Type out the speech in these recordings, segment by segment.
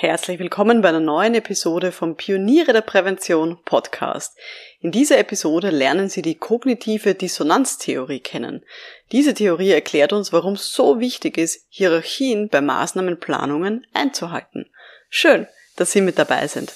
Herzlich willkommen bei einer neuen Episode vom Pioniere der Prävention Podcast. In dieser Episode lernen Sie die kognitive Dissonanztheorie kennen. Diese Theorie erklärt uns, warum es so wichtig ist, Hierarchien bei Maßnahmenplanungen einzuhalten. Schön, dass Sie mit dabei sind.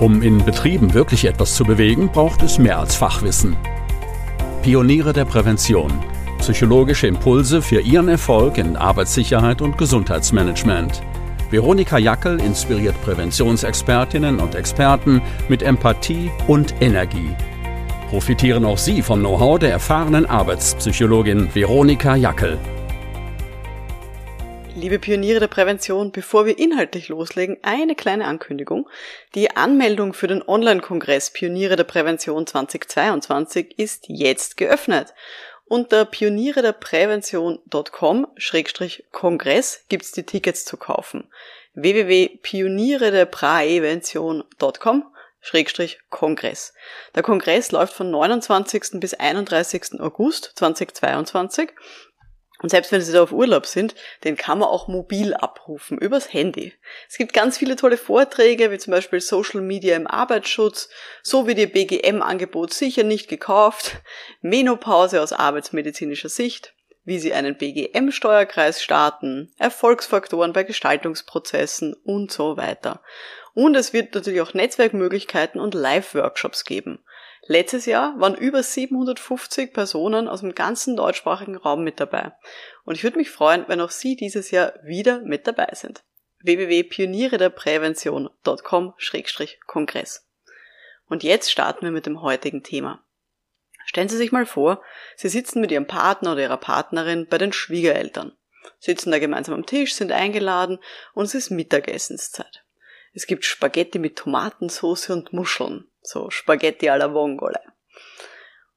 Um in Betrieben wirklich etwas zu bewegen, braucht es mehr als Fachwissen. Pioniere der Prävention Psychologische Impulse für Ihren Erfolg in Arbeitssicherheit und Gesundheitsmanagement. Veronika Jackel inspiriert Präventionsexpertinnen und Experten mit Empathie und Energie. Profitieren auch Sie vom Know-how der erfahrenen Arbeitspsychologin Veronika Jackel. Liebe Pioniere der Prävention, bevor wir inhaltlich loslegen, eine kleine Ankündigung. Die Anmeldung für den Online-Kongress Pioniere der Prävention 2022 ist jetzt geöffnet. Unter pioniere der Prävention.com-kongress gibt's die Tickets zu kaufen. www.pioniere der Prävention.com Kongress. Der Kongress läuft von 29. bis 31. August 2022 und selbst wenn Sie da auf Urlaub sind, den kann man auch mobil abrufen, übers Handy. Es gibt ganz viele tolle Vorträge, wie zum Beispiel Social Media im Arbeitsschutz, so wie Ihr BGM-Angebot sicher nicht gekauft, Menopause aus arbeitsmedizinischer Sicht, wie Sie einen BGM-Steuerkreis starten, Erfolgsfaktoren bei Gestaltungsprozessen und so weiter. Und es wird natürlich auch Netzwerkmöglichkeiten und Live-Workshops geben. Letztes Jahr waren über 750 Personen aus dem ganzen deutschsprachigen Raum mit dabei. Und ich würde mich freuen, wenn auch Sie dieses Jahr wieder mit dabei sind. www.pionierederprävention.com-kongress. Und jetzt starten wir mit dem heutigen Thema. Stellen Sie sich mal vor, Sie sitzen mit Ihrem Partner oder Ihrer Partnerin bei den Schwiegereltern, sitzen da gemeinsam am Tisch, sind eingeladen und es ist Mittagessenszeit. Es gibt Spaghetti mit Tomatensauce und Muscheln so Spaghetti alla Vongole.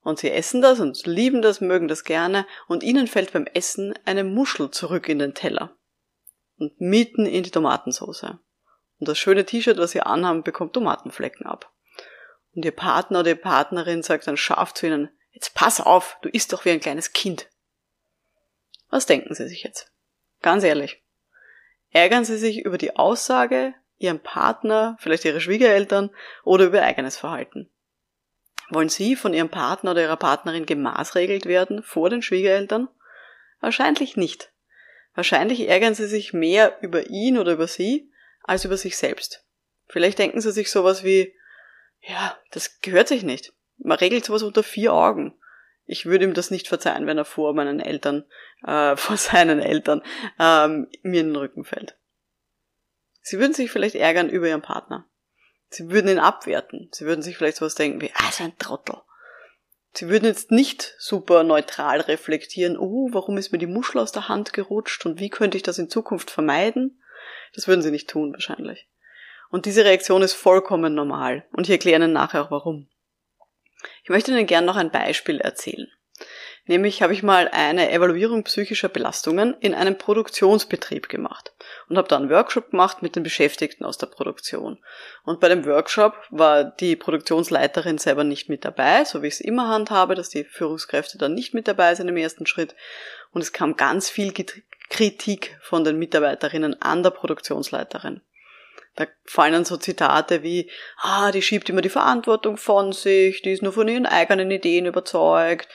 Und sie essen das und lieben das, mögen das gerne und ihnen fällt beim Essen eine Muschel zurück in den Teller. Und mitten in die Tomatensauce. Und das schöne T-Shirt, was sie anhaben, bekommt Tomatenflecken ab. Und ihr Partner oder die Partnerin sagt dann scharf zu ihnen, jetzt pass auf, du isst doch wie ein kleines Kind. Was denken Sie sich jetzt? Ganz ehrlich. Ärgern Sie sich über die Aussage ihrem Partner, vielleicht ihre Schwiegereltern oder über eigenes Verhalten. Wollen Sie von Ihrem Partner oder Ihrer Partnerin gemaßregelt werden vor den Schwiegereltern? Wahrscheinlich nicht. Wahrscheinlich ärgern Sie sich mehr über ihn oder über sie als über sich selbst. Vielleicht denken Sie sich sowas wie, ja, das gehört sich nicht. Man regelt sowas unter vier Augen. Ich würde ihm das nicht verzeihen, wenn er vor meinen Eltern, äh, vor seinen Eltern ähm, mir in den Rücken fällt. Sie würden sich vielleicht ärgern über ihren Partner. Sie würden ihn abwerten. Sie würden sich vielleicht sowas denken wie, ah, so ein Trottel. Sie würden jetzt nicht super neutral reflektieren, oh, warum ist mir die Muschel aus der Hand gerutscht und wie könnte ich das in Zukunft vermeiden? Das würden sie nicht tun, wahrscheinlich. Und diese Reaktion ist vollkommen normal. Und ich erkläre Ihnen nachher auch warum. Ich möchte Ihnen gerne noch ein Beispiel erzählen. Nämlich habe ich mal eine Evaluierung psychischer Belastungen in einem Produktionsbetrieb gemacht und habe da einen Workshop gemacht mit den Beschäftigten aus der Produktion. Und bei dem Workshop war die Produktionsleiterin selber nicht mit dabei, so wie ich es immer handhabe, dass die Führungskräfte dann nicht mit dabei sind im ersten Schritt. Und es kam ganz viel Kritik von den Mitarbeiterinnen an der Produktionsleiterin. Da fallen dann so Zitate wie, ah, die schiebt immer die Verantwortung von sich, die ist nur von ihren eigenen Ideen überzeugt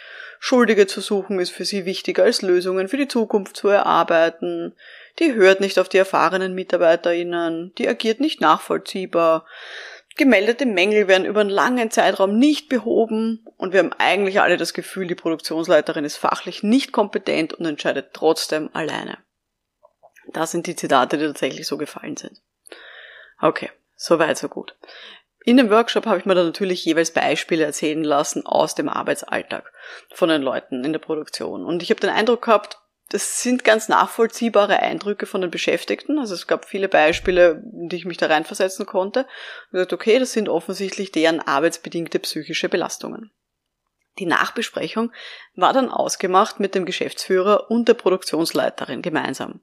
Schuldige zu suchen ist für sie wichtiger als Lösungen für die Zukunft zu erarbeiten. Die hört nicht auf die erfahrenen MitarbeiterInnen, die agiert nicht nachvollziehbar. Gemeldete Mängel werden über einen langen Zeitraum nicht behoben und wir haben eigentlich alle das Gefühl, die Produktionsleiterin ist fachlich nicht kompetent und entscheidet trotzdem alleine. Das sind die Zitate, die tatsächlich so gefallen sind. Okay, so weit, so gut. In dem Workshop habe ich mir dann natürlich jeweils Beispiele erzählen lassen aus dem Arbeitsalltag von den Leuten in der Produktion. Und ich habe den Eindruck gehabt, das sind ganz nachvollziehbare Eindrücke von den Beschäftigten. Also es gab viele Beispiele, in die ich mich da reinversetzen konnte. Und gesagt, okay, das sind offensichtlich deren arbeitsbedingte psychische Belastungen. Die Nachbesprechung war dann ausgemacht mit dem Geschäftsführer und der Produktionsleiterin gemeinsam.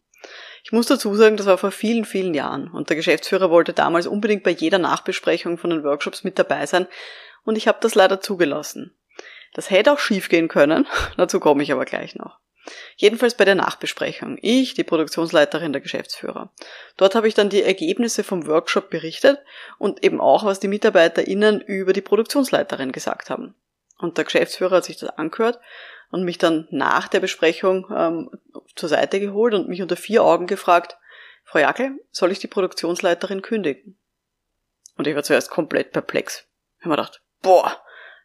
Ich muss dazu sagen, das war vor vielen, vielen Jahren und der Geschäftsführer wollte damals unbedingt bei jeder Nachbesprechung von den Workshops mit dabei sein und ich habe das leider zugelassen. Das hätte auch schief gehen können, dazu komme ich aber gleich noch. Jedenfalls bei der Nachbesprechung. Ich, die Produktionsleiterin der Geschäftsführer. Dort habe ich dann die Ergebnisse vom Workshop berichtet und eben auch, was die MitarbeiterInnen über die Produktionsleiterin gesagt haben. Und der Geschäftsführer hat sich das angehört und mich dann nach der Besprechung ähm, zur Seite geholt und mich unter vier Augen gefragt, Frau Jackel, soll ich die Produktionsleiterin kündigen? Und ich war zuerst komplett perplex. Ich habe mir gedacht, boah,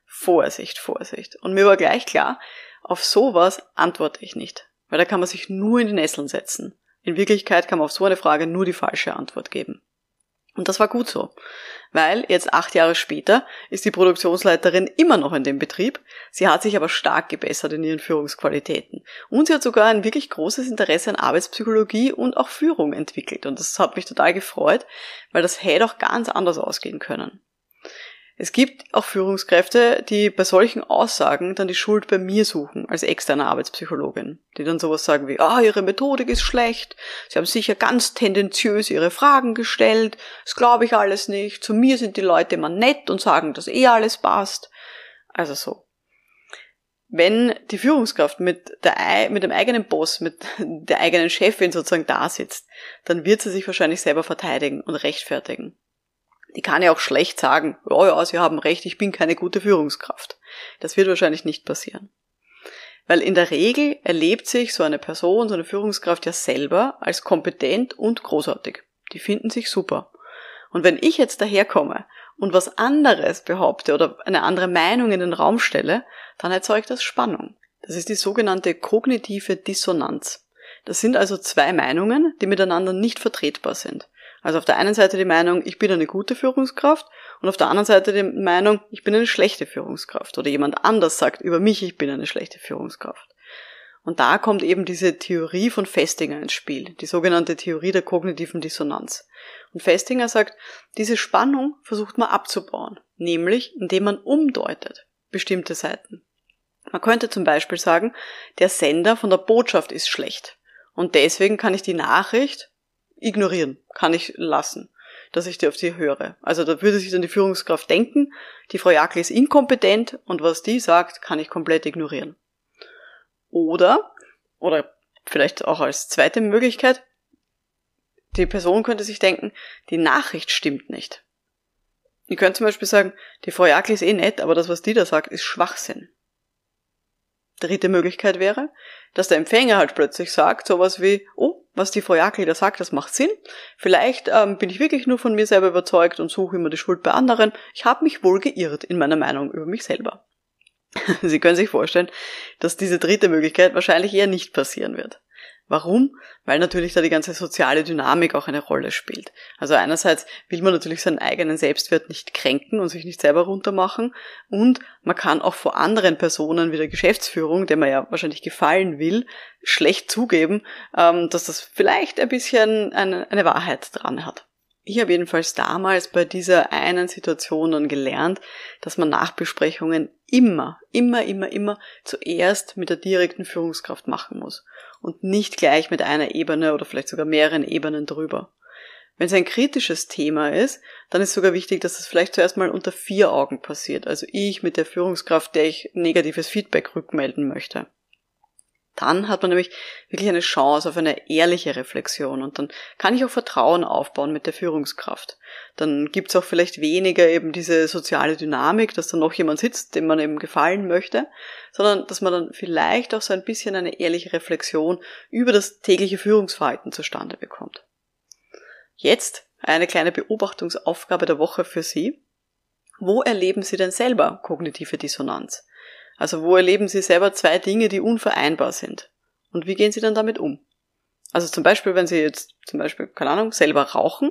Vorsicht, Vorsicht. Und mir war gleich klar, auf sowas antworte ich nicht, weil da kann man sich nur in die Nesseln setzen. In Wirklichkeit kann man auf so eine Frage nur die falsche Antwort geben. Und das war gut so, weil jetzt acht Jahre später ist die Produktionsleiterin immer noch in dem Betrieb, sie hat sich aber stark gebessert in ihren Führungsqualitäten. Und sie hat sogar ein wirklich großes Interesse an Arbeitspsychologie und auch Führung entwickelt. Und das hat mich total gefreut, weil das hätte auch ganz anders ausgehen können. Es gibt auch Führungskräfte, die bei solchen Aussagen dann die Schuld bei mir suchen, als externe Arbeitspsychologin, die dann sowas sagen wie, ah, ihre Methodik ist schlecht, sie haben sicher ganz tendenziös ihre Fragen gestellt, das glaube ich alles nicht, zu mir sind die Leute immer nett und sagen, dass eh alles passt. Also so. Wenn die Führungskraft mit, der, mit dem eigenen Boss, mit der eigenen Chefin sozusagen da sitzt, dann wird sie sich wahrscheinlich selber verteidigen und rechtfertigen. Die kann ja auch schlecht sagen, oh ja, Sie haben recht, ich bin keine gute Führungskraft. Das wird wahrscheinlich nicht passieren. Weil in der Regel erlebt sich so eine Person, so eine Führungskraft ja selber als kompetent und großartig. Die finden sich super. Und wenn ich jetzt daherkomme und was anderes behaupte oder eine andere Meinung in den Raum stelle, dann erzeugt das Spannung. Das ist die sogenannte kognitive Dissonanz. Das sind also zwei Meinungen, die miteinander nicht vertretbar sind. Also auf der einen Seite die Meinung, ich bin eine gute Führungskraft und auf der anderen Seite die Meinung, ich bin eine schlechte Führungskraft oder jemand anders sagt über mich, ich bin eine schlechte Führungskraft. Und da kommt eben diese Theorie von Festinger ins Spiel, die sogenannte Theorie der kognitiven Dissonanz. Und Festinger sagt, diese Spannung versucht man abzubauen, nämlich indem man umdeutet bestimmte Seiten. Man könnte zum Beispiel sagen, der Sender von der Botschaft ist schlecht. Und deswegen kann ich die Nachricht ignorieren, kann ich lassen, dass ich die auf sie höre. Also da würde sich dann die Führungskraft denken, die Frau Jackel ist inkompetent und was die sagt, kann ich komplett ignorieren. Oder, oder vielleicht auch als zweite Möglichkeit, die Person könnte sich denken, die Nachricht stimmt nicht. Ihr könnt zum Beispiel sagen, die Frau Jackel ist eh nett, aber das, was die da sagt, ist Schwachsinn. Dritte Möglichkeit wäre, dass der Empfänger halt plötzlich sagt, sowas wie, oh, was die Frau Jackel da sagt, das macht Sinn. Vielleicht ähm, bin ich wirklich nur von mir selber überzeugt und suche immer die Schuld bei anderen. Ich habe mich wohl geirrt in meiner Meinung über mich selber. Sie können sich vorstellen, dass diese dritte Möglichkeit wahrscheinlich eher nicht passieren wird. Warum? Weil natürlich da die ganze soziale Dynamik auch eine Rolle spielt. Also einerseits will man natürlich seinen eigenen Selbstwert nicht kränken und sich nicht selber runtermachen und man kann auch vor anderen Personen wie der Geschäftsführung, der man ja wahrscheinlich gefallen will, schlecht zugeben, ähm, dass das vielleicht ein bisschen eine, eine Wahrheit dran hat. Ich habe jedenfalls damals bei dieser einen Situation dann gelernt, dass man Nachbesprechungen immer, immer, immer, immer zuerst mit der direkten Führungskraft machen muss und nicht gleich mit einer Ebene oder vielleicht sogar mehreren Ebenen drüber. Wenn es ein kritisches Thema ist, dann ist sogar wichtig, dass es vielleicht zuerst mal unter vier Augen passiert. Also ich mit der Führungskraft, der ich negatives Feedback rückmelden möchte dann hat man nämlich wirklich eine Chance auf eine ehrliche Reflexion und dann kann ich auch Vertrauen aufbauen mit der Führungskraft. Dann gibt's auch vielleicht weniger eben diese soziale Dynamik, dass da noch jemand sitzt, dem man eben gefallen möchte, sondern dass man dann vielleicht auch so ein bisschen eine ehrliche Reflexion über das tägliche Führungsverhalten zustande bekommt. Jetzt eine kleine Beobachtungsaufgabe der Woche für Sie. Wo erleben Sie denn selber kognitive Dissonanz? Also wo erleben Sie selber zwei Dinge, die unvereinbar sind? Und wie gehen Sie dann damit um? Also zum Beispiel, wenn Sie jetzt zum Beispiel, keine Ahnung, selber rauchen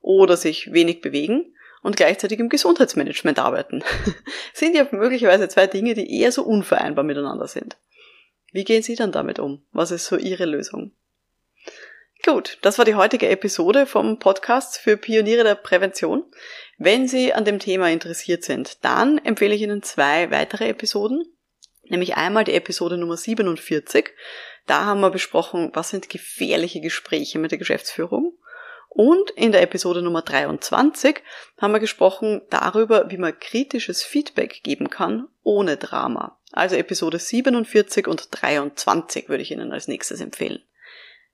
oder sich wenig bewegen und gleichzeitig im Gesundheitsmanagement arbeiten, sind ja möglicherweise zwei Dinge, die eher so unvereinbar miteinander sind. Wie gehen Sie dann damit um? Was ist so Ihre Lösung? Gut, das war die heutige Episode vom Podcast für Pioniere der Prävention. Wenn Sie an dem Thema interessiert sind, dann empfehle ich Ihnen zwei weitere Episoden, nämlich einmal die Episode Nummer 47. Da haben wir besprochen, was sind gefährliche Gespräche mit der Geschäftsführung. Und in der Episode Nummer 23 haben wir gesprochen darüber, wie man kritisches Feedback geben kann ohne Drama. Also Episode 47 und 23 würde ich Ihnen als nächstes empfehlen.